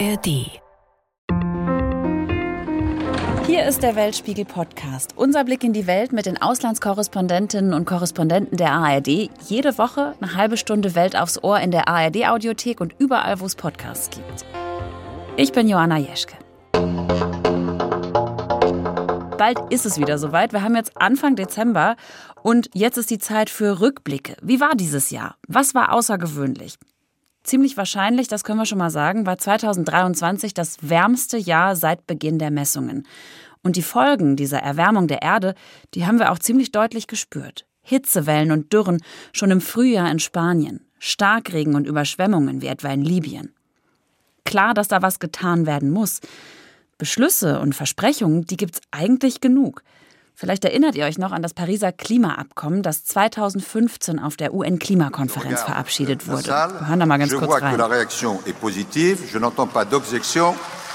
ARD. Hier ist der Weltspiegel Podcast. Unser Blick in die Welt mit den Auslandskorrespondentinnen und Korrespondenten der ARD. Jede Woche eine halbe Stunde Welt aufs Ohr in der ARD Audiothek und überall, wo es Podcasts gibt. Ich bin Joanna Jeschke. Bald ist es wieder soweit. Wir haben jetzt Anfang Dezember und jetzt ist die Zeit für Rückblicke. Wie war dieses Jahr? Was war außergewöhnlich? Ziemlich wahrscheinlich, das können wir schon mal sagen, war 2023 das wärmste Jahr seit Beginn der Messungen. Und die Folgen dieser Erwärmung der Erde, die haben wir auch ziemlich deutlich gespürt. Hitzewellen und Dürren schon im Frühjahr in Spanien, Starkregen und Überschwemmungen wie etwa in Libyen. Klar, dass da was getan werden muss. Beschlüsse und Versprechungen, die gibt's eigentlich genug. Vielleicht erinnert ihr euch noch an das Pariser Klimaabkommen, das 2015 auf der UN-Klimakonferenz verabschiedet wurde. Wir hören da mal ganz Je kurz rein.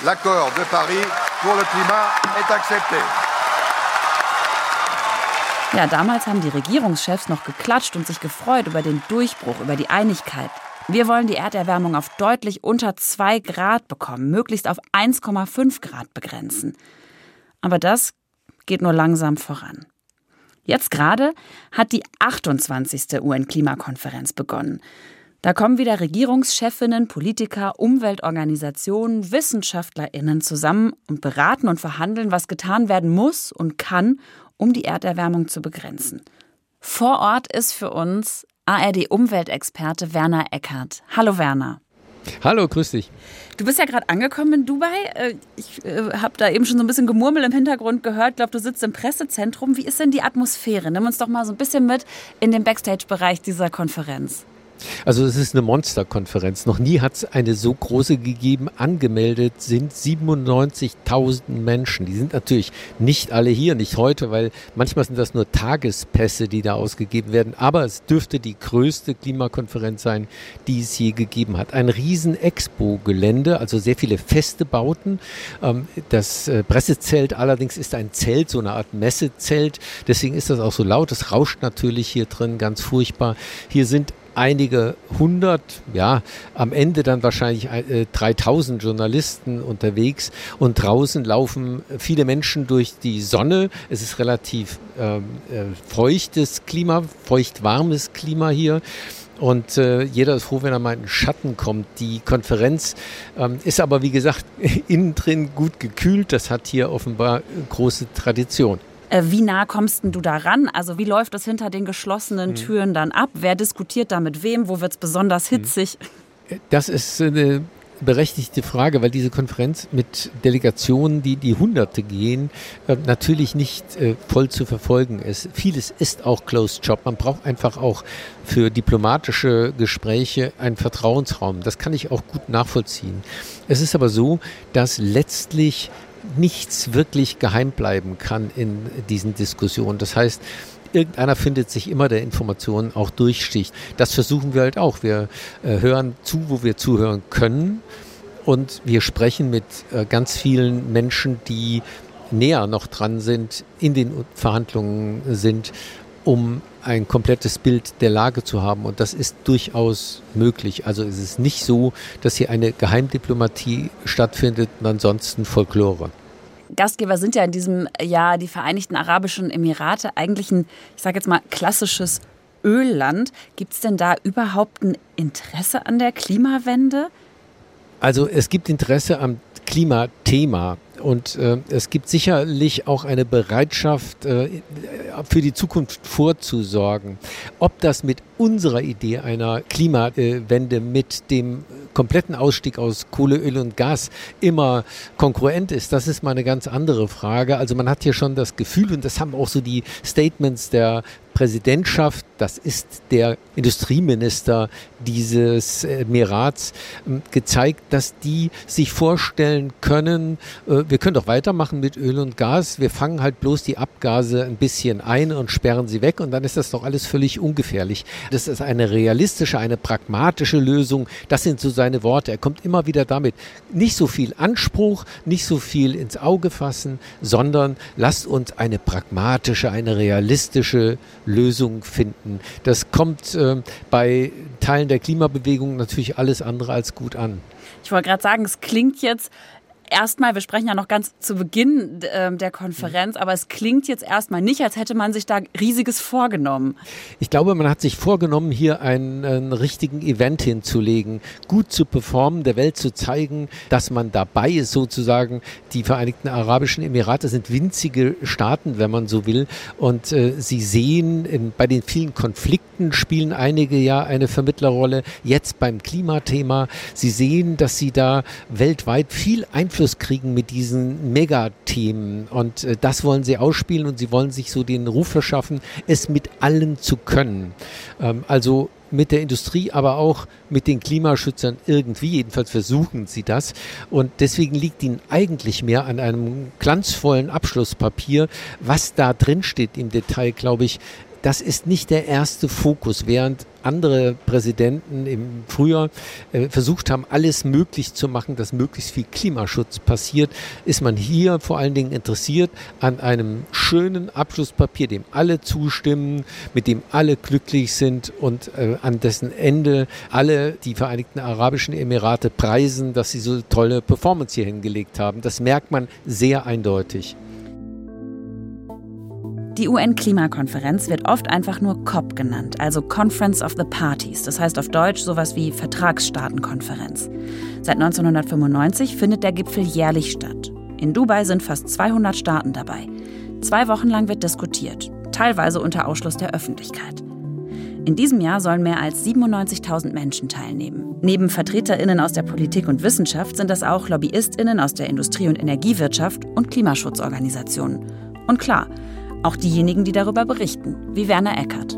L'accord de Paris pour le climat est accepté. Ja, damals haben die Regierungschefs noch geklatscht und sich gefreut über den Durchbruch, über die Einigkeit. Wir wollen die Erderwärmung auf deutlich unter 2 Grad bekommen, möglichst auf 1,5 Grad begrenzen. Aber das geht nur langsam voran. Jetzt gerade hat die 28. UN-Klimakonferenz begonnen. Da kommen wieder Regierungschefinnen, Politiker, Umweltorganisationen, Wissenschaftlerinnen zusammen und beraten und verhandeln, was getan werden muss und kann, um die Erderwärmung zu begrenzen. Vor Ort ist für uns ARD-Umweltexperte Werner Eckert. Hallo Werner. Hallo, grüß dich. Du bist ja gerade angekommen in Dubai. Äh, Ich habe da eben schon so ein bisschen Gemurmel im Hintergrund gehört. Ich glaube, du sitzt im Pressezentrum. Wie ist denn die Atmosphäre? Nimm uns doch mal so ein bisschen mit in den Backstage-Bereich dieser Konferenz. Also es ist eine Monsterkonferenz. Noch nie hat es eine so große gegeben. Angemeldet sind 97.000 Menschen. Die sind natürlich nicht alle hier, nicht heute, weil manchmal sind das nur Tagespässe, die da ausgegeben werden. Aber es dürfte die größte Klimakonferenz sein, die es je gegeben hat. Ein riesen Expo-Gelände, also sehr viele feste Bauten. Ähm, Das äh, Pressezelt allerdings ist ein Zelt, so eine Art Messezelt. Deswegen ist das auch so laut. Es rauscht natürlich hier drin ganz furchtbar. Hier sind einige hundert, ja, am Ende dann wahrscheinlich äh, 3000 Journalisten unterwegs und draußen laufen viele Menschen durch die Sonne. Es ist relativ ähm, äh, feuchtes Klima, feucht-warmes Klima hier. Und äh, jeder ist froh, wenn er mal in Schatten kommt. Die Konferenz ähm, ist aber, wie gesagt, innen drin gut gekühlt. Das hat hier offenbar große Tradition. Äh, Wie nah kommst du da ran? Also wie läuft das hinter den geschlossenen Türen dann ab? Wer diskutiert da mit wem? Wo wird es besonders hitzig? Das ist eine berechtigte Frage, weil diese Konferenz mit Delegationen, die die Hunderte gehen, äh, natürlich nicht äh, voll zu verfolgen ist. Vieles ist auch Closed Job. Man braucht einfach auch für diplomatische Gespräche einen Vertrauensraum. Das kann ich auch gut nachvollziehen. Es ist aber so, dass letztlich nichts wirklich geheim bleiben kann in diesen Diskussionen. Das heißt, irgendeiner findet sich immer der Informationen auch durchsticht. Das versuchen wir halt auch. Wir äh, hören zu, wo wir zuhören können und wir sprechen mit äh, ganz vielen Menschen, die näher noch dran sind, in den Verhandlungen sind, um ein komplettes Bild der Lage zu haben. Und das ist durchaus möglich. Also es ist nicht so, dass hier eine Geheimdiplomatie stattfindet und ansonsten Folklore. Gastgeber sind ja in diesem Jahr die Vereinigten Arabischen Emirate, eigentlich ein, ich sage jetzt mal, klassisches Ölland. Gibt es denn da überhaupt ein Interesse an der Klimawende? Also es gibt Interesse am Klimathema und äh, es gibt sicherlich auch eine Bereitschaft, äh, für die Zukunft vorzusorgen. Ob das mit unserer Idee einer Klimawende, mit dem kompletten Ausstieg aus Kohle, Öl und Gas immer konkurrent ist, das ist mal eine ganz andere Frage. Also man hat hier schon das Gefühl, und das haben auch so die Statements der Präsidentschaft, das ist der Industrieminister dieses Emirats, ähm, gezeigt, dass die sich vorstellen können, äh, wir können doch weitermachen mit Öl und Gas, wir fangen halt bloß die Abgase ein bisschen ein und sperren sie weg und dann ist das doch alles völlig ungefährlich. Das ist eine realistische, eine pragmatische Lösung, das sind so seine Worte. Er kommt immer wieder damit, nicht so viel Anspruch, nicht so viel ins Auge fassen, sondern lasst uns eine pragmatische, eine realistische Lösungen finden. Das kommt äh, bei Teilen der Klimabewegung natürlich alles andere als gut an. Ich wollte gerade sagen, es klingt jetzt erstmal, wir sprechen ja noch ganz zu Beginn äh, der Konferenz, aber es klingt jetzt erstmal nicht, als hätte man sich da riesiges vorgenommen. Ich glaube, man hat sich vorgenommen, hier einen, einen richtigen Event hinzulegen, gut zu performen, der Welt zu zeigen, dass man dabei ist, sozusagen. Die Vereinigten Arabischen Emirate sind winzige Staaten, wenn man so will, und äh, sie sehen in, bei den vielen Konflikten spielen einige ja eine Vermittlerrolle. Jetzt beim Klimathema, sie sehen, dass sie da weltweit viel Einfluss Einfluss kriegen mit diesen Megathemen. Und äh, das wollen sie ausspielen und sie wollen sich so den Ruf verschaffen, es mit allen zu können. Ähm, also mit der Industrie, aber auch mit den Klimaschützern irgendwie. Jedenfalls versuchen sie das. Und deswegen liegt ihnen eigentlich mehr an einem glanzvollen Abschlusspapier. Was da drin steht im Detail, glaube ich, das ist nicht der erste Fokus, während andere Präsidenten im Frühjahr äh, versucht haben, alles möglich zu machen, dass möglichst viel Klimaschutz passiert, ist man hier vor allen Dingen interessiert an einem schönen Abschlusspapier, dem alle zustimmen, mit dem alle glücklich sind und äh, an dessen Ende alle die Vereinigten Arabischen Emirate preisen, dass sie so tolle Performance hier hingelegt haben. Das merkt man sehr eindeutig. Die UN-Klimakonferenz wird oft einfach nur COP genannt, also Conference of the Parties, das heißt auf Deutsch sowas wie Vertragsstaatenkonferenz. Seit 1995 findet der Gipfel jährlich statt. In Dubai sind fast 200 Staaten dabei. Zwei Wochen lang wird diskutiert, teilweise unter Ausschluss der Öffentlichkeit. In diesem Jahr sollen mehr als 97.000 Menschen teilnehmen. Neben VertreterInnen aus der Politik und Wissenschaft sind das auch LobbyistInnen aus der Industrie- und Energiewirtschaft und Klimaschutzorganisationen. Und klar, auch diejenigen, die darüber berichten, wie Werner Eckert.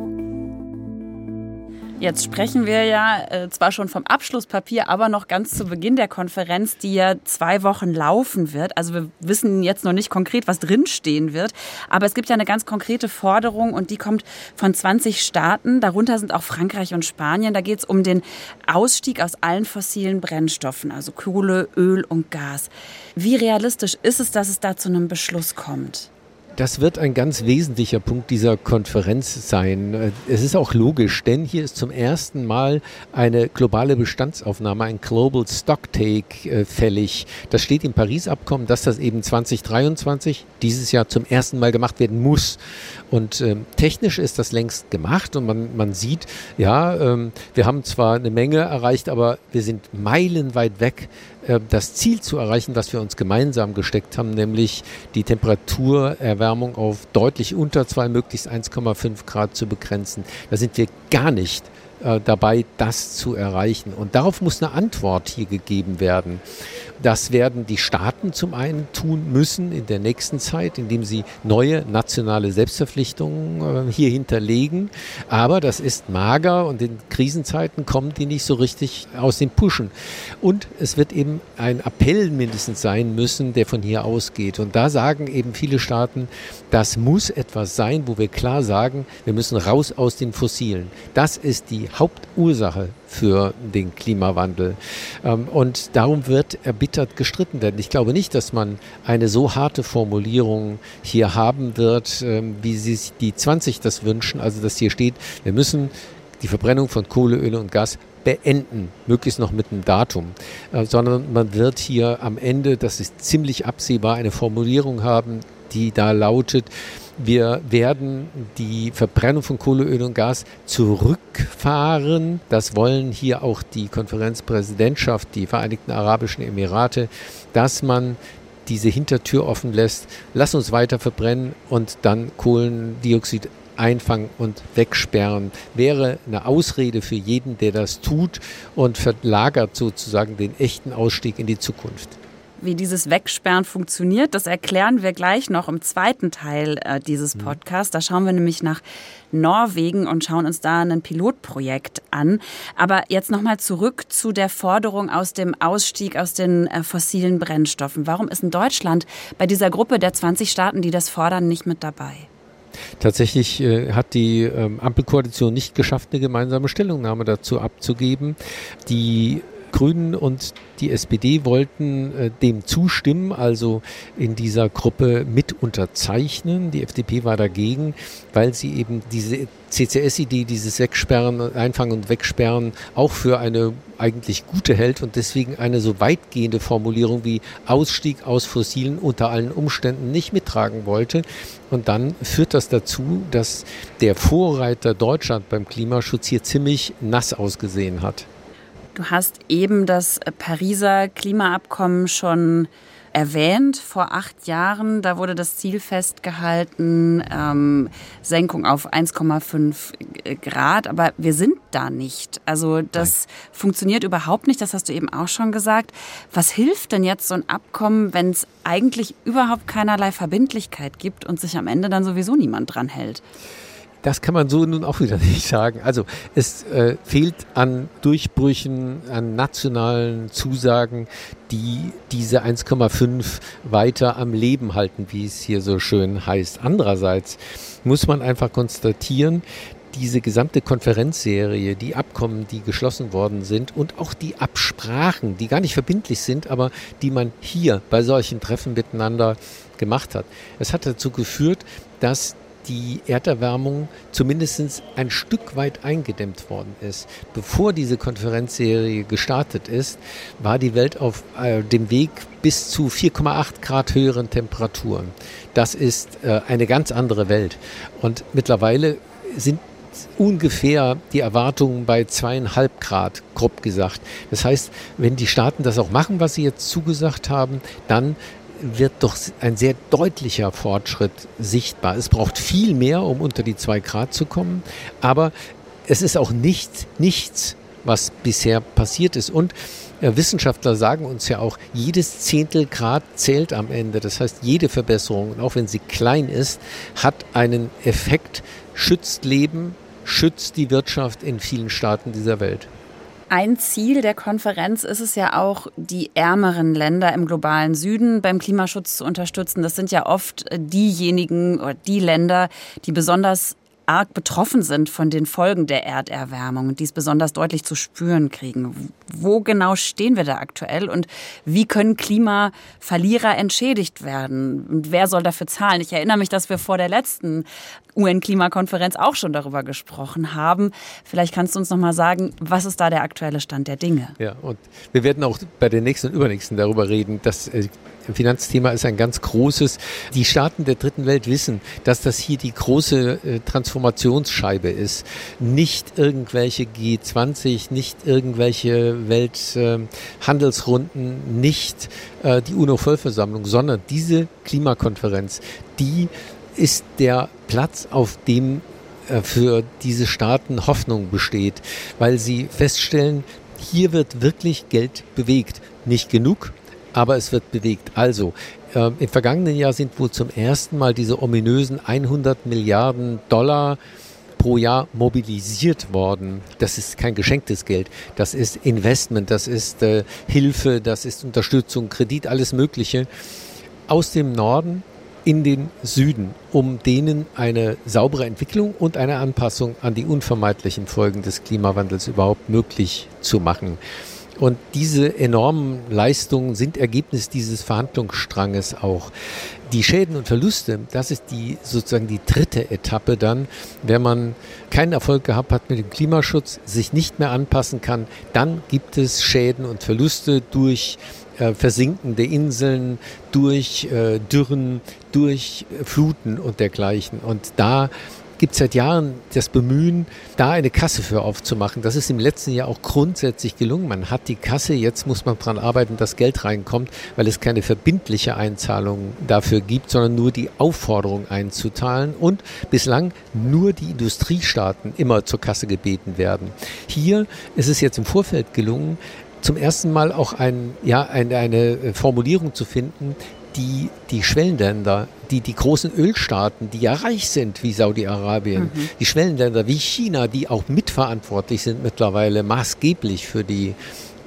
Jetzt sprechen wir ja äh, zwar schon vom Abschlusspapier, aber noch ganz zu Beginn der Konferenz, die ja zwei Wochen laufen wird. Also wir wissen jetzt noch nicht konkret, was drinstehen wird. Aber es gibt ja eine ganz konkrete Forderung und die kommt von 20 Staaten. Darunter sind auch Frankreich und Spanien. Da geht es um den Ausstieg aus allen fossilen Brennstoffen, also Kohle, Öl und Gas. Wie realistisch ist es, dass es da zu einem Beschluss kommt? Das wird ein ganz wesentlicher Punkt dieser Konferenz sein. Es ist auch logisch, denn hier ist zum ersten Mal eine globale Bestandsaufnahme, ein Global Stocktake äh, fällig. Das steht im Paris-Abkommen, dass das eben 2023 dieses Jahr zum ersten Mal gemacht werden muss. Und ähm, technisch ist das längst gemacht und man, man sieht, ja, ähm, wir haben zwar eine Menge erreicht, aber wir sind meilenweit weg, äh, das Ziel zu erreichen, was wir uns gemeinsam gesteckt haben, nämlich die Temperaturerwärmung auf deutlich unter zwei, möglichst 1,5 Grad zu begrenzen. Da sind wir gar nicht äh, dabei, das zu erreichen. Und darauf muss eine Antwort hier gegeben werden. Das werden die Staaten zum einen tun müssen in der nächsten Zeit, indem sie neue nationale Selbstverpflichtungen äh, hier hinterlegen. Aber das ist mager und in Krisenzeiten kommen die nicht so richtig aus den Puschen. Und es wird eben ein Appell mindestens sein müssen, der von hier ausgeht. Und da sagen eben viele Staaten, das muss etwas sein, wo wir klar sagen, wir müssen raus aus den Fossilen. Das ist die Hauptursache für den Klimawandel. Ähm, und darum wird erbittert gestritten werden. Ich glaube nicht, dass man eine so harte Formulierung hier haben wird, ähm, wie sich die 20 das wünschen. Also, dass hier steht, wir müssen die Verbrennung von Kohle, Öl und Gas beenden, möglichst noch mit einem Datum, äh, sondern man wird hier am Ende, das ist ziemlich absehbar, eine Formulierung haben, die da lautet, wir werden die Verbrennung von Kohle, Öl und Gas zurückfahren. Das wollen hier auch die Konferenzpräsidentschaft, die Vereinigten Arabischen Emirate, dass man diese Hintertür offen lässt. Lass uns weiter verbrennen und dann Kohlendioxid einfangen und wegsperren, wäre eine Ausrede für jeden, der das tut und verlagert sozusagen den echten Ausstieg in die Zukunft. Wie dieses Wegsperren funktioniert, das erklären wir gleich noch im zweiten Teil äh, dieses mhm. Podcasts. Da schauen wir nämlich nach Norwegen und schauen uns da ein Pilotprojekt an. Aber jetzt nochmal zurück zu der Forderung aus dem Ausstieg aus den äh, fossilen Brennstoffen. Warum ist in Deutschland bei dieser Gruppe der 20 Staaten, die das fordern, nicht mit dabei? Tatsächlich äh, hat die ähm, Ampelkoalition nicht geschafft, eine gemeinsame Stellungnahme dazu abzugeben. Die Grünen und die SPD wollten äh, dem zustimmen, also in dieser Gruppe mit unterzeichnen. Die FDP war dagegen, weil sie eben diese CCS-Idee, dieses Wegsperren, Einfangen und Wegsperren auch für eine eigentlich gute hält und deswegen eine so weitgehende Formulierung wie Ausstieg aus Fossilen unter allen Umständen nicht mittragen wollte. Und dann führt das dazu, dass der Vorreiter Deutschland beim Klimaschutz hier ziemlich nass ausgesehen hat. Du hast eben das Pariser Klimaabkommen schon erwähnt. Vor acht Jahren, da wurde das Ziel festgehalten, ähm, Senkung auf 1,5 Grad. Aber wir sind da nicht. Also das Nein. funktioniert überhaupt nicht. Das hast du eben auch schon gesagt. Was hilft denn jetzt so ein Abkommen, wenn es eigentlich überhaupt keinerlei Verbindlichkeit gibt und sich am Ende dann sowieso niemand dran hält? Das kann man so nun auch wieder nicht sagen. Also es äh, fehlt an Durchbrüchen, an nationalen Zusagen, die diese 1,5 weiter am Leben halten, wie es hier so schön heißt. Andererseits muss man einfach konstatieren, diese gesamte Konferenzserie, die Abkommen, die geschlossen worden sind und auch die Absprachen, die gar nicht verbindlich sind, aber die man hier bei solchen Treffen miteinander gemacht hat. Es hat dazu geführt, dass die Erderwärmung zumindest ein Stück weit eingedämmt worden ist. Bevor diese Konferenzserie gestartet ist, war die Welt auf äh, dem Weg bis zu 4,8 Grad höheren Temperaturen. Das ist äh, eine ganz andere Welt. Und mittlerweile sind ungefähr die Erwartungen bei zweieinhalb Grad, grob gesagt. Das heißt, wenn die Staaten das auch machen, was sie jetzt zugesagt haben, dann wird doch ein sehr deutlicher Fortschritt sichtbar. Es braucht viel mehr, um unter die zwei Grad zu kommen, aber es ist auch nicht, nichts, was bisher passiert ist. Und äh, Wissenschaftler sagen uns ja auch, jedes Zehntel Grad zählt am Ende. Das heißt, jede Verbesserung, auch wenn sie klein ist, hat einen Effekt, schützt Leben, schützt die Wirtschaft in vielen Staaten dieser Welt. Ein Ziel der Konferenz ist es ja auch, die ärmeren Länder im globalen Süden beim Klimaschutz zu unterstützen. Das sind ja oft diejenigen oder die Länder, die besonders arg betroffen sind von den Folgen der Erderwärmung und dies besonders deutlich zu spüren kriegen. Wo genau stehen wir da aktuell und wie können Klimaverlierer entschädigt werden? Und wer soll dafür zahlen? Ich erinnere mich, dass wir vor der letzten UN-Klimakonferenz auch schon darüber gesprochen haben. Vielleicht kannst du uns noch mal sagen, was ist da der aktuelle Stand der Dinge? Ja, und wir werden auch bei der nächsten und übernächsten darüber reden, dass äh, Finanzthema ist ein ganz großes. Die Staaten der dritten Welt wissen, dass das hier die große äh, Transformationsscheibe ist. Nicht irgendwelche G20, nicht irgendwelche Welthandelsrunden, nicht äh, die UNO-Vollversammlung, sondern diese Klimakonferenz, die ist der Platz, auf dem äh, für diese Staaten Hoffnung besteht, weil sie feststellen, hier wird wirklich Geld bewegt. Nicht genug, aber es wird bewegt. Also, äh, im vergangenen Jahr sind wohl zum ersten Mal diese ominösen 100 Milliarden Dollar pro Jahr mobilisiert worden. Das ist kein geschenktes Geld. Das ist Investment, das ist äh, Hilfe, das ist Unterstützung, Kredit, alles Mögliche aus dem Norden in den Süden, um denen eine saubere Entwicklung und eine Anpassung an die unvermeidlichen Folgen des Klimawandels überhaupt möglich zu machen. Und diese enormen Leistungen sind Ergebnis dieses Verhandlungsstranges auch. Die Schäden und Verluste, das ist die sozusagen die dritte Etappe dann, wenn man keinen Erfolg gehabt hat mit dem Klimaschutz, sich nicht mehr anpassen kann, dann gibt es Schäden und Verluste durch äh, versinkende Inseln, durch äh, Dürren, durch Fluten und dergleichen. Und da gibt seit Jahren das Bemühen, da eine Kasse für aufzumachen. Das ist im letzten Jahr auch grundsätzlich gelungen. Man hat die Kasse, jetzt muss man daran arbeiten, dass Geld reinkommt, weil es keine verbindliche Einzahlung dafür gibt, sondern nur die Aufforderung einzuzahlen und bislang nur die Industriestaaten immer zur Kasse gebeten werden. Hier ist es jetzt im Vorfeld gelungen, zum ersten Mal auch ein, ja, eine, eine Formulierung zu finden, die die Schwellenländer, die die großen Ölstaaten, die ja reich sind wie Saudi-Arabien, mhm. die Schwellenländer wie China, die auch mitverantwortlich sind mittlerweile maßgeblich für die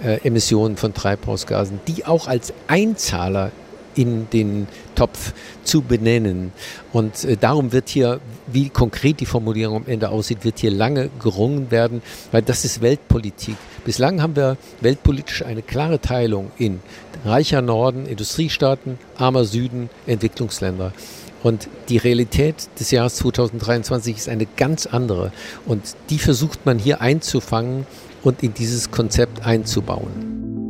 äh, Emissionen von Treibhausgasen, die auch als Einzahler in den Topf zu benennen. Und äh, darum wird hier, wie konkret die Formulierung am Ende aussieht, wird hier lange gerungen werden, weil das ist Weltpolitik. Bislang haben wir weltpolitisch eine klare Teilung in reicher Norden, Industriestaaten, armer Süden, Entwicklungsländer. Und die Realität des Jahres 2023 ist eine ganz andere. Und die versucht man hier einzufangen und in dieses Konzept einzubauen.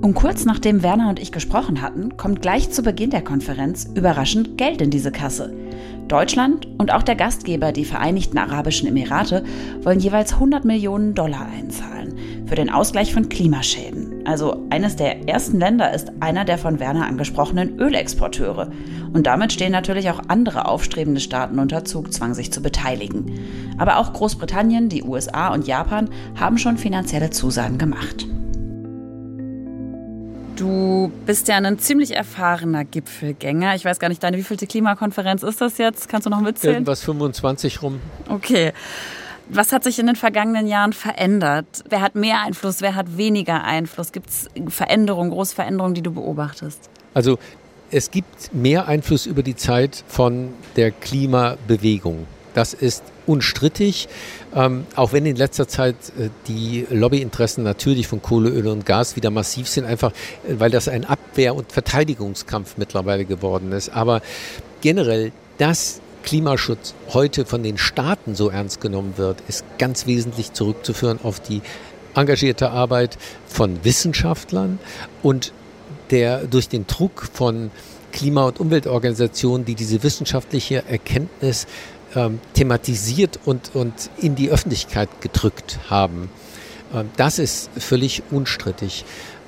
Und kurz nachdem Werner und ich gesprochen hatten, kommt gleich zu Beginn der Konferenz überraschend Geld in diese Kasse. Deutschland und auch der Gastgeber, die Vereinigten Arabischen Emirate, wollen jeweils 100 Millionen Dollar einzahlen für den Ausgleich von Klimaschäden. Also eines der ersten Länder ist einer der von Werner angesprochenen Ölexporteure. Und damit stehen natürlich auch andere aufstrebende Staaten unter Zugzwang, sich zu beteiligen. Aber auch Großbritannien, die USA und Japan haben schon finanzielle Zusagen gemacht. Du bist ja ein ziemlich erfahrener Gipfelgänger. Ich weiß gar nicht, deine wievielte Klimakonferenz ist das jetzt? Kannst du noch mitzählen? Irgendwas 25 rum. Okay. Was hat sich in den vergangenen Jahren verändert? Wer hat mehr Einfluss, wer hat weniger Einfluss? Gibt es Veränderungen, große Veränderungen, die du beobachtest? Also es gibt mehr Einfluss über die Zeit von der Klimabewegung. Das ist unstrittig, ähm, auch wenn in letzter Zeit äh, die Lobbyinteressen natürlich von Kohle, Öl und Gas wieder massiv sind, einfach äh, weil das ein Abwehr- und Verteidigungskampf mittlerweile geworden ist. Aber generell, dass Klimaschutz heute von den Staaten so ernst genommen wird, ist ganz wesentlich zurückzuführen auf die engagierte Arbeit von Wissenschaftlern und der durch den Druck von Klima- und Umweltorganisationen, die diese wissenschaftliche Erkenntnis ähm, thematisiert und, und in die Öffentlichkeit gedrückt haben. Ähm, das ist völlig unstrittig.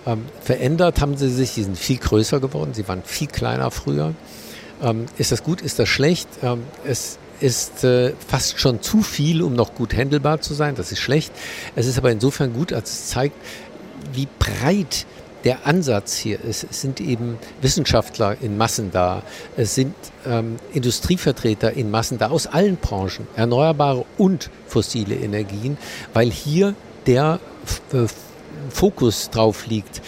Ähm, verändert haben sie sich, sie sind viel größer geworden, sie waren viel kleiner früher. Ähm, ist das gut, ist das schlecht? Ähm, es ist äh, fast schon zu viel, um noch gut handelbar zu sein, das ist schlecht. Es ist aber insofern gut, als es zeigt, wie breit der Ansatz hier ist, es sind eben Wissenschaftler in Massen da, es sind ähm, Industrievertreter in Massen da aus allen Branchen, erneuerbare und fossile Energien, weil hier der äh, Fokus drauf liegt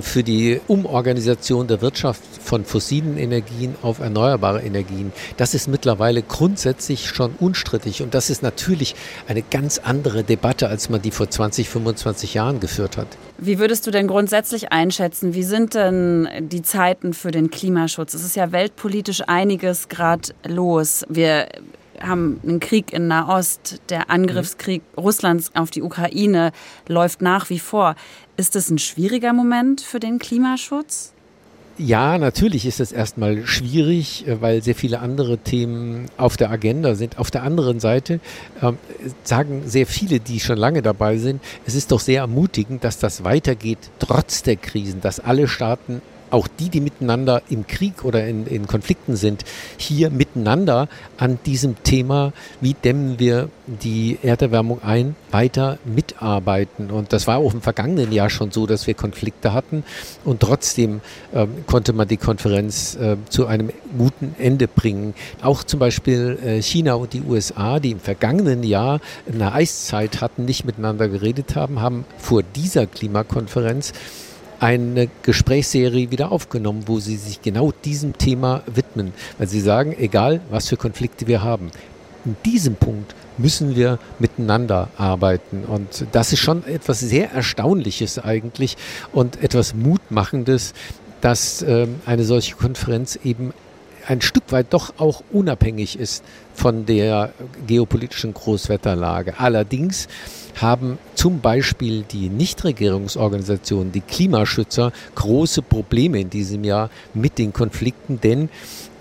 für die Umorganisation der Wirtschaft von fossilen Energien auf erneuerbare Energien. Das ist mittlerweile grundsätzlich schon unstrittig und das ist natürlich eine ganz andere Debatte, als man die vor 20, 25 Jahren geführt hat. Wie würdest du denn grundsätzlich einschätzen, wie sind denn die Zeiten für den Klimaschutz? Es ist ja weltpolitisch einiges gerade los. Wir haben einen Krieg in Nahost, der Angriffskrieg Russlands auf die Ukraine läuft nach wie vor. Ist das ein schwieriger Moment für den Klimaschutz? Ja, natürlich ist es erstmal schwierig, äh, weil sehr viele andere Themen auf der Agenda sind. Auf der anderen Seite äh, sagen sehr viele, die schon lange dabei sind, es ist doch sehr ermutigend, dass das weitergeht trotz der Krisen, dass alle Staaten auch die, die miteinander im Krieg oder in, in Konflikten sind, hier miteinander an diesem Thema, wie dämmen wir die Erderwärmung ein, weiter mitarbeiten. Und das war auch im vergangenen Jahr schon so, dass wir Konflikte hatten und trotzdem äh, konnte man die Konferenz äh, zu einem guten Ende bringen. Auch zum Beispiel äh, China und die USA, die im vergangenen Jahr eine Eiszeit hatten, nicht miteinander geredet haben, haben vor dieser Klimakonferenz eine Gesprächsserie wieder aufgenommen, wo sie sich genau diesem Thema widmen, weil sie sagen, egal was für Konflikte wir haben, in diesem Punkt müssen wir miteinander arbeiten. Und das ist schon etwas sehr Erstaunliches eigentlich und etwas Mutmachendes, dass äh, eine solche Konferenz eben ein Stück weit doch auch unabhängig ist von der geopolitischen Großwetterlage. Allerdings haben zum Beispiel die Nichtregierungsorganisationen, die Klimaschützer, große Probleme in diesem Jahr mit den Konflikten, denn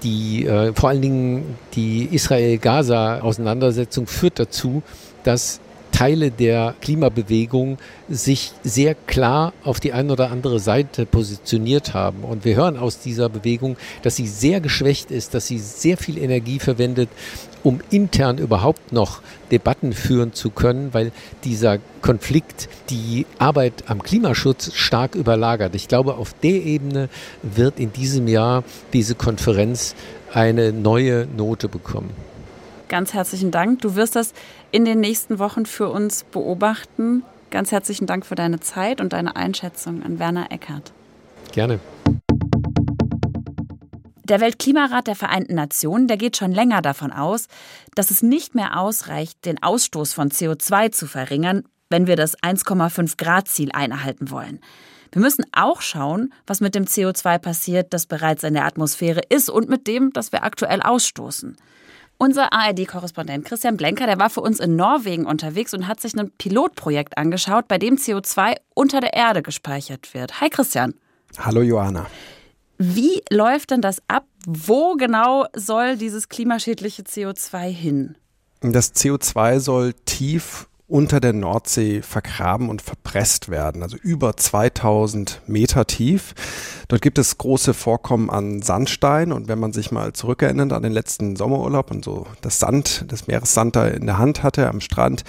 die, äh, vor allen Dingen die Israel-Gaza-Auseinandersetzung führt dazu, dass Teile der Klimabewegung sich sehr klar auf die eine oder andere Seite positioniert haben. Und wir hören aus dieser Bewegung, dass sie sehr geschwächt ist, dass sie sehr viel Energie verwendet, um intern überhaupt noch Debatten führen zu können, weil dieser Konflikt die Arbeit am Klimaschutz stark überlagert. Ich glaube, auf der Ebene wird in diesem Jahr diese Konferenz eine neue Note bekommen ganz herzlichen Dank. Du wirst das in den nächsten Wochen für uns beobachten. Ganz herzlichen Dank für deine Zeit und deine Einschätzung an Werner Eckert. Gerne. Der Weltklimarat der Vereinten Nationen, der geht schon länger davon aus, dass es nicht mehr ausreicht, den Ausstoß von CO2 zu verringern, wenn wir das 1,5 Grad Ziel einhalten wollen. Wir müssen auch schauen, was mit dem CO2 passiert, das bereits in der Atmosphäre ist und mit dem, das wir aktuell ausstoßen. Unser ARD-Korrespondent Christian Blenker, der war für uns in Norwegen unterwegs und hat sich ein Pilotprojekt angeschaut, bei dem CO2 unter der Erde gespeichert wird. Hi Christian. Hallo Johanna. Wie läuft denn das ab? Wo genau soll dieses klimaschädliche CO2 hin? Das CO2 soll tief unter der Nordsee vergraben und verpresst werden, also über 2000 Meter tief. Dort gibt es große Vorkommen an Sandstein und wenn man sich mal zurückerinnert an den letzten Sommerurlaub und so das Sand, das Meeressand da in der Hand hatte am Strand,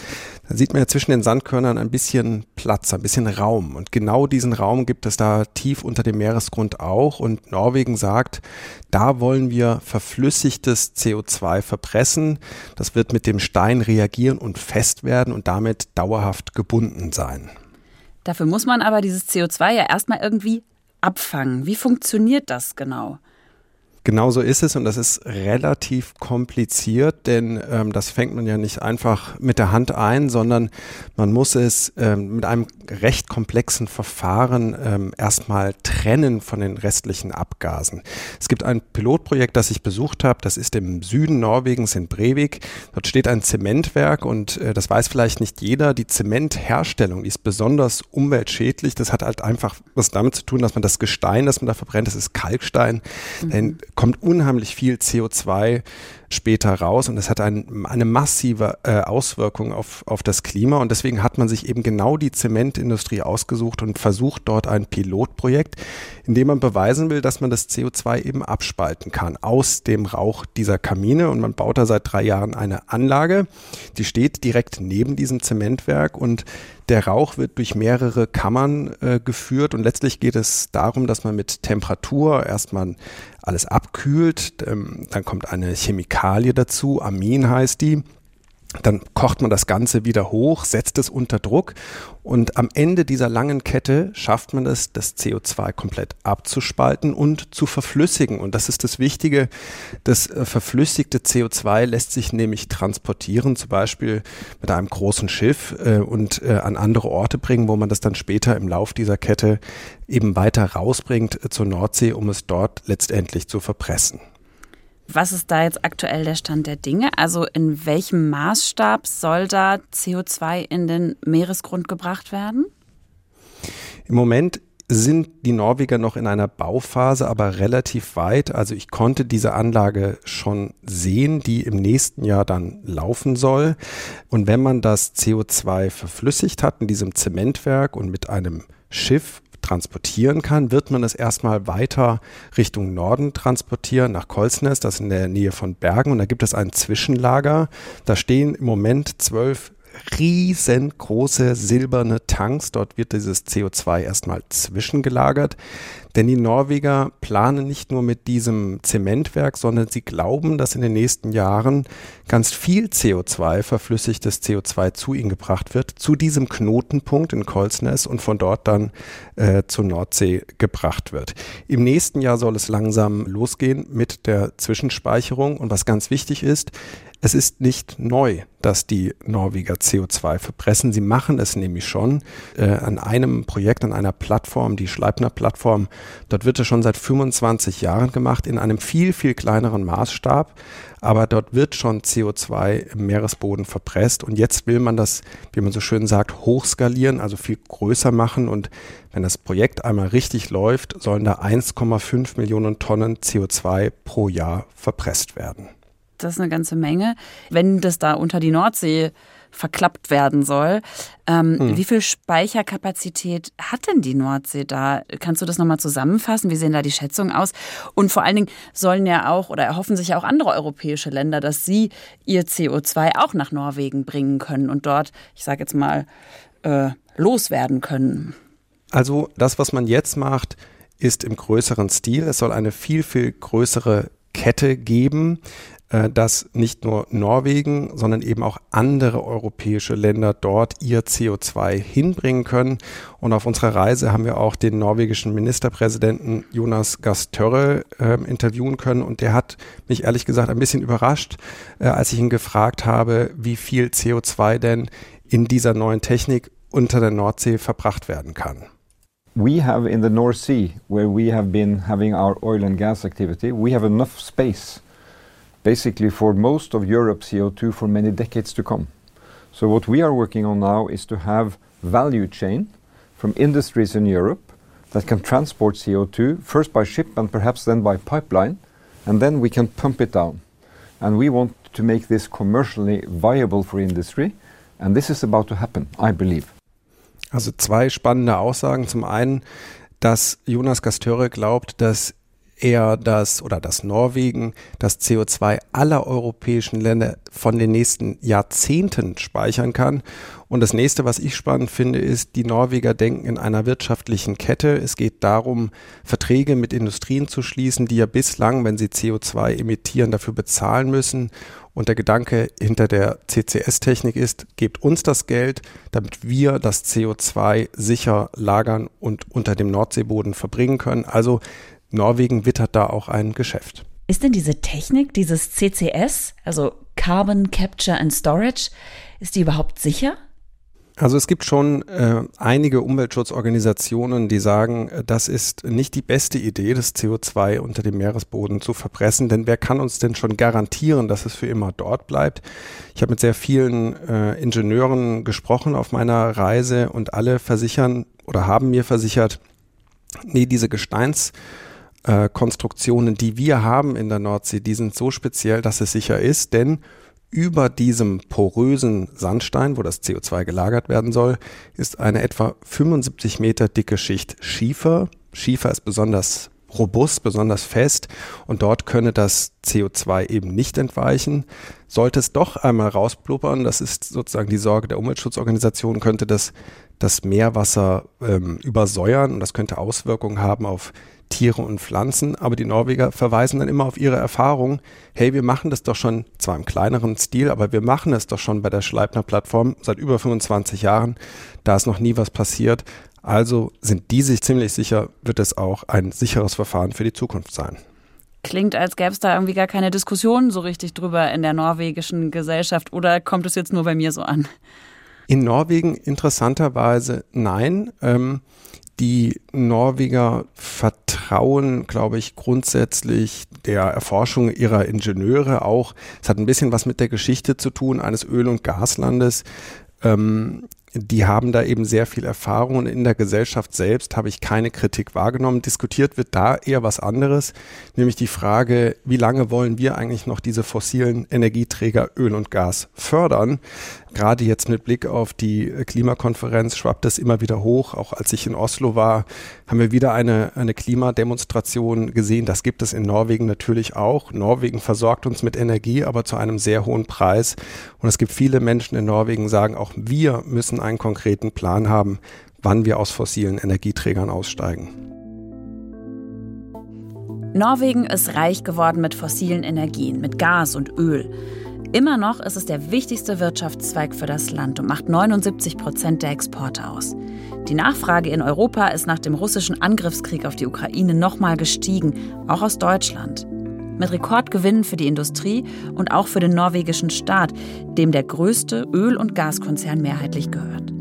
dann sieht man ja zwischen den Sandkörnern ein bisschen Platz, ein bisschen Raum. Und genau diesen Raum gibt es da tief unter dem Meeresgrund auch. Und Norwegen sagt, da wollen wir verflüssigtes CO2 verpressen. Das wird mit dem Stein reagieren und fest werden und damit dauerhaft gebunden sein. Dafür muss man aber dieses CO2 ja erstmal irgendwie abfangen. Wie funktioniert das genau? Genau so ist es und das ist relativ kompliziert, denn ähm, das fängt man ja nicht einfach mit der Hand ein, sondern man muss es ähm, mit einem recht komplexen Verfahren ähm, erstmal trennen von den restlichen Abgasen. Es gibt ein Pilotprojekt, das ich besucht habe, das ist im Süden Norwegens in Brevik. Dort steht ein Zementwerk und äh, das weiß vielleicht nicht jeder. Die Zementherstellung die ist besonders umweltschädlich. Das hat halt einfach was damit zu tun, dass man das Gestein, das man da verbrennt, das ist Kalkstein. Mhm kommt unheimlich viel CO2 später raus und es hat ein, eine massive äh, Auswirkung auf, auf das Klima und deswegen hat man sich eben genau die Zementindustrie ausgesucht und versucht dort ein Pilotprojekt, in dem man beweisen will, dass man das CO2 eben abspalten kann aus dem Rauch dieser Kamine und man baut da seit drei Jahren eine Anlage, die steht direkt neben diesem Zementwerk und der Rauch wird durch mehrere Kammern äh, geführt und letztlich geht es darum, dass man mit Temperatur erstmal alles abkühlt, ähm, dann kommt eine Chemikalie dazu, Amin heißt die, dann kocht man das Ganze wieder hoch, setzt es unter Druck und am Ende dieser langen Kette schafft man es, das CO2 komplett abzuspalten und zu verflüssigen. Und das ist das Wichtige. Das äh, verflüssigte CO2 lässt sich nämlich transportieren, zum Beispiel mit einem großen Schiff äh, und äh, an andere Orte bringen, wo man das dann später im Lauf dieser Kette eben weiter rausbringt zur Nordsee, um es dort letztendlich zu verpressen. Was ist da jetzt aktuell der Stand der Dinge? Also in welchem Maßstab soll da CO2 in den Meeresgrund gebracht werden? Im Moment sind die Norweger noch in einer Bauphase, aber relativ weit. Also ich konnte diese Anlage schon sehen, die im nächsten Jahr dann laufen soll. Und wenn man das CO2 verflüssigt hat in diesem Zementwerk und mit einem Schiff transportieren kann, wird man es erstmal weiter Richtung Norden transportieren, nach Kolsnes, das ist in der Nähe von Bergen. Und da gibt es ein Zwischenlager. Da stehen im Moment zwölf riesengroße silberne Tanks. Dort wird dieses CO2 erstmal zwischengelagert. Denn die Norweger planen nicht nur mit diesem Zementwerk, sondern sie glauben, dass in den nächsten Jahren ganz viel CO2, verflüssigtes CO2 zu ihnen gebracht wird, zu diesem Knotenpunkt in Kolsnes und von dort dann äh, zur Nordsee gebracht wird. Im nächsten Jahr soll es langsam losgehen mit der Zwischenspeicherung. Und was ganz wichtig ist, es ist nicht neu, dass die Norweger CO2 verpressen. Sie machen es nämlich schon äh, an einem Projekt, an einer Plattform, die Schleipner-Plattform. Dort wird es schon seit 25 Jahren gemacht, in einem viel, viel kleineren Maßstab. Aber dort wird schon CO2 im Meeresboden verpresst. Und jetzt will man das, wie man so schön sagt, hochskalieren, also viel größer machen. Und wenn das Projekt einmal richtig läuft, sollen da 1,5 Millionen Tonnen CO2 pro Jahr verpresst werden das ist eine ganze Menge. Wenn das da unter die Nordsee verklappt werden soll. Ähm, hm. Wie viel Speicherkapazität hat denn die Nordsee da? Kannst du das nochmal zusammenfassen? Wie sehen da die Schätzungen aus? Und vor allen Dingen sollen ja auch oder erhoffen sich ja auch andere europäische Länder, dass sie ihr CO2 auch nach Norwegen bringen können und dort, ich sage jetzt mal, äh, loswerden können. Also das, was man jetzt macht, ist im größeren Stil. Es soll eine viel, viel größere Kette geben. Äh, dass nicht nur Norwegen, sondern eben auch andere europäische Länder dort ihr CO2 hinbringen können. Und auf unserer Reise haben wir auch den norwegischen Ministerpräsidenten Jonas Gastörre äh, interviewen können. Und der hat mich ehrlich gesagt ein bisschen überrascht, äh, als ich ihn gefragt habe, wie viel CO2 denn in dieser neuen Technik unter der Nordsee verbracht werden kann. We have in the North Sea, where we have been having our oil and gas activity, we have enough space basically for most of Europe's CO2 for many decades to come. So what we are working on now is to have value chain from industries in Europe that can transport CO2 first by ship and perhaps then by pipeline and then we can pump it down. And we want to make this commercially viable for industry and this is about to happen, I believe. Also zwei spannende Aussagen. Zum einen, dass Jonas Gastöre glaubt, dass er das oder dass Norwegen das CO2 aller europäischen Länder von den nächsten Jahrzehnten speichern kann. Und das nächste, was ich spannend finde, ist, die Norweger denken in einer wirtschaftlichen Kette. Es geht darum, Verträge mit Industrien zu schließen, die ja bislang, wenn sie CO2 emittieren, dafür bezahlen müssen. Und der Gedanke hinter der CCS-Technik ist, gebt uns das Geld, damit wir das CO2 sicher lagern und unter dem Nordseeboden verbringen können. Also Norwegen wittert da auch ein Geschäft. Ist denn diese Technik, dieses CCS, also Carbon Capture and Storage, ist die überhaupt sicher? Also es gibt schon äh, einige Umweltschutzorganisationen, die sagen, äh, das ist nicht die beste Idee, das CO2 unter dem Meeresboden zu verpressen, denn wer kann uns denn schon garantieren, dass es für immer dort bleibt? Ich habe mit sehr vielen äh, Ingenieuren gesprochen auf meiner Reise und alle versichern oder haben mir versichert, nee, diese Gesteins Konstruktionen, die wir haben in der Nordsee, die sind so speziell, dass es sicher ist, denn über diesem porösen Sandstein, wo das CO2 gelagert werden soll, ist eine etwa 75 Meter dicke Schicht Schiefer. Schiefer ist besonders robust, besonders fest und dort könne das CO2 eben nicht entweichen. Sollte es doch einmal rausblubbern, das ist sozusagen die Sorge der Umweltschutzorganisation, könnte das das Meerwasser ähm, übersäuern und das könnte Auswirkungen haben auf Tiere und Pflanzen, aber die Norweger verweisen dann immer auf ihre Erfahrung. Hey, wir machen das doch schon, zwar im kleineren Stil, aber wir machen es doch schon bei der Schleipner-Plattform seit über 25 Jahren. Da ist noch nie was passiert. Also sind die sich ziemlich sicher, wird es auch ein sicheres Verfahren für die Zukunft sein. Klingt, als gäbe es da irgendwie gar keine Diskussion so richtig drüber in der norwegischen Gesellschaft oder kommt es jetzt nur bei mir so an? In Norwegen interessanterweise nein. Ähm, die Norweger vertrauen, glaube ich, grundsätzlich der Erforschung ihrer Ingenieure auch. Es hat ein bisschen was mit der Geschichte zu tun eines Öl- und Gaslandes. Ähm, die haben da eben sehr viel Erfahrung und in der Gesellschaft selbst habe ich keine Kritik wahrgenommen. Diskutiert wird da eher was anderes, nämlich die Frage, wie lange wollen wir eigentlich noch diese fossilen Energieträger Öl und Gas fördern? Gerade jetzt mit Blick auf die Klimakonferenz schwappt das immer wieder hoch. Auch als ich in Oslo war, haben wir wieder eine, eine Klimademonstration gesehen. Das gibt es in Norwegen natürlich auch. Norwegen versorgt uns mit Energie, aber zu einem sehr hohen Preis. Und es gibt viele Menschen in Norwegen, sagen, auch wir müssen einen konkreten Plan haben, wann wir aus fossilen Energieträgern aussteigen. Norwegen ist reich geworden mit fossilen Energien, mit Gas und Öl. Immer noch ist es der wichtigste Wirtschaftszweig für das Land und macht 79 Prozent der Exporte aus. Die Nachfrage in Europa ist nach dem russischen Angriffskrieg auf die Ukraine nochmal gestiegen, auch aus Deutschland. Mit Rekordgewinnen für die Industrie und auch für den norwegischen Staat, dem der größte Öl- und Gaskonzern mehrheitlich gehört.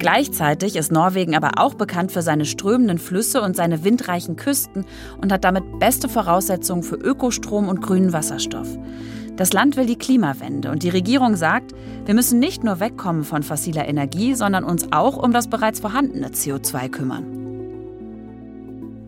Gleichzeitig ist Norwegen aber auch bekannt für seine strömenden Flüsse und seine windreichen Küsten und hat damit beste Voraussetzungen für Ökostrom und grünen Wasserstoff. Das Land will die Klimawende und die Regierung sagt, wir müssen nicht nur wegkommen von fossiler Energie, sondern uns auch um das bereits vorhandene CO2 kümmern.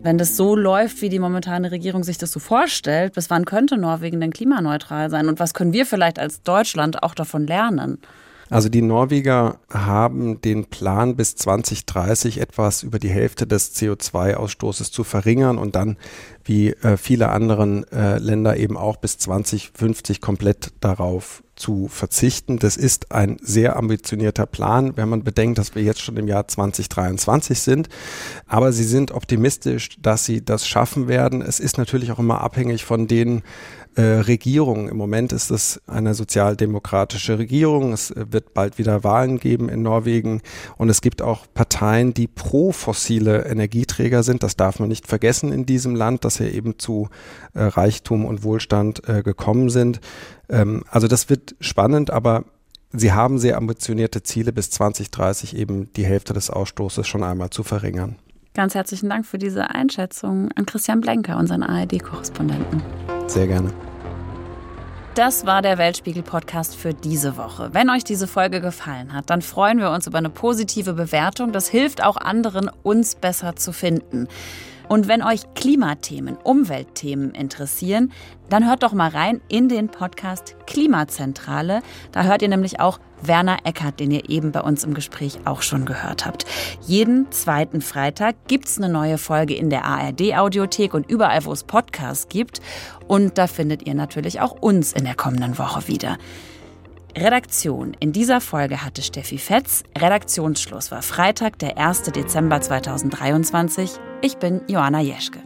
Wenn das so läuft, wie die momentane Regierung sich das so vorstellt, bis wann könnte Norwegen denn klimaneutral sein und was können wir vielleicht als Deutschland auch davon lernen? Also die Norweger haben den Plan bis 2030 etwas über die Hälfte des CO2-Ausstoßes zu verringern und dann wie äh, viele anderen äh, Länder eben auch bis 2050 komplett darauf zu verzichten. Das ist ein sehr ambitionierter Plan, wenn man bedenkt, dass wir jetzt schon im Jahr 2023 sind. Aber sie sind optimistisch, dass sie das schaffen werden. Es ist natürlich auch immer abhängig von den äh, Regierungen. Im Moment ist es eine sozialdemokratische Regierung. Es wird bald wieder Wahlen geben in Norwegen. Und es gibt auch Parteien, die pro fossile Energieträger sind. Das darf man nicht vergessen in diesem Land, dass wir eben zu äh, Reichtum und Wohlstand äh, gekommen sind. Ähm, also das wird spannend, aber sie haben sehr ambitionierte Ziele, bis 2030 eben die Hälfte des Ausstoßes schon einmal zu verringern. Ganz herzlichen Dank für diese Einschätzung an Christian Blenker, unseren ARD-Korrespondenten. Sehr gerne. Das war der Weltspiegel-Podcast für diese Woche. Wenn euch diese Folge gefallen hat, dann freuen wir uns über eine positive Bewertung. Das hilft auch anderen, uns besser zu finden. Und wenn euch Klimathemen, Umweltthemen interessieren, dann hört doch mal rein in den Podcast Klimazentrale. Da hört ihr nämlich auch Werner Eckert, den ihr eben bei uns im Gespräch auch schon gehört habt. Jeden zweiten Freitag gibt's eine neue Folge in der ARD-Audiothek und überall, wo es Podcasts gibt. Und da findet ihr natürlich auch uns in der kommenden Woche wieder. Redaktion in dieser Folge hatte Steffi Fetz. Redaktionsschluss war Freitag, der 1. Dezember 2023. Ich bin Joanna Jeschke.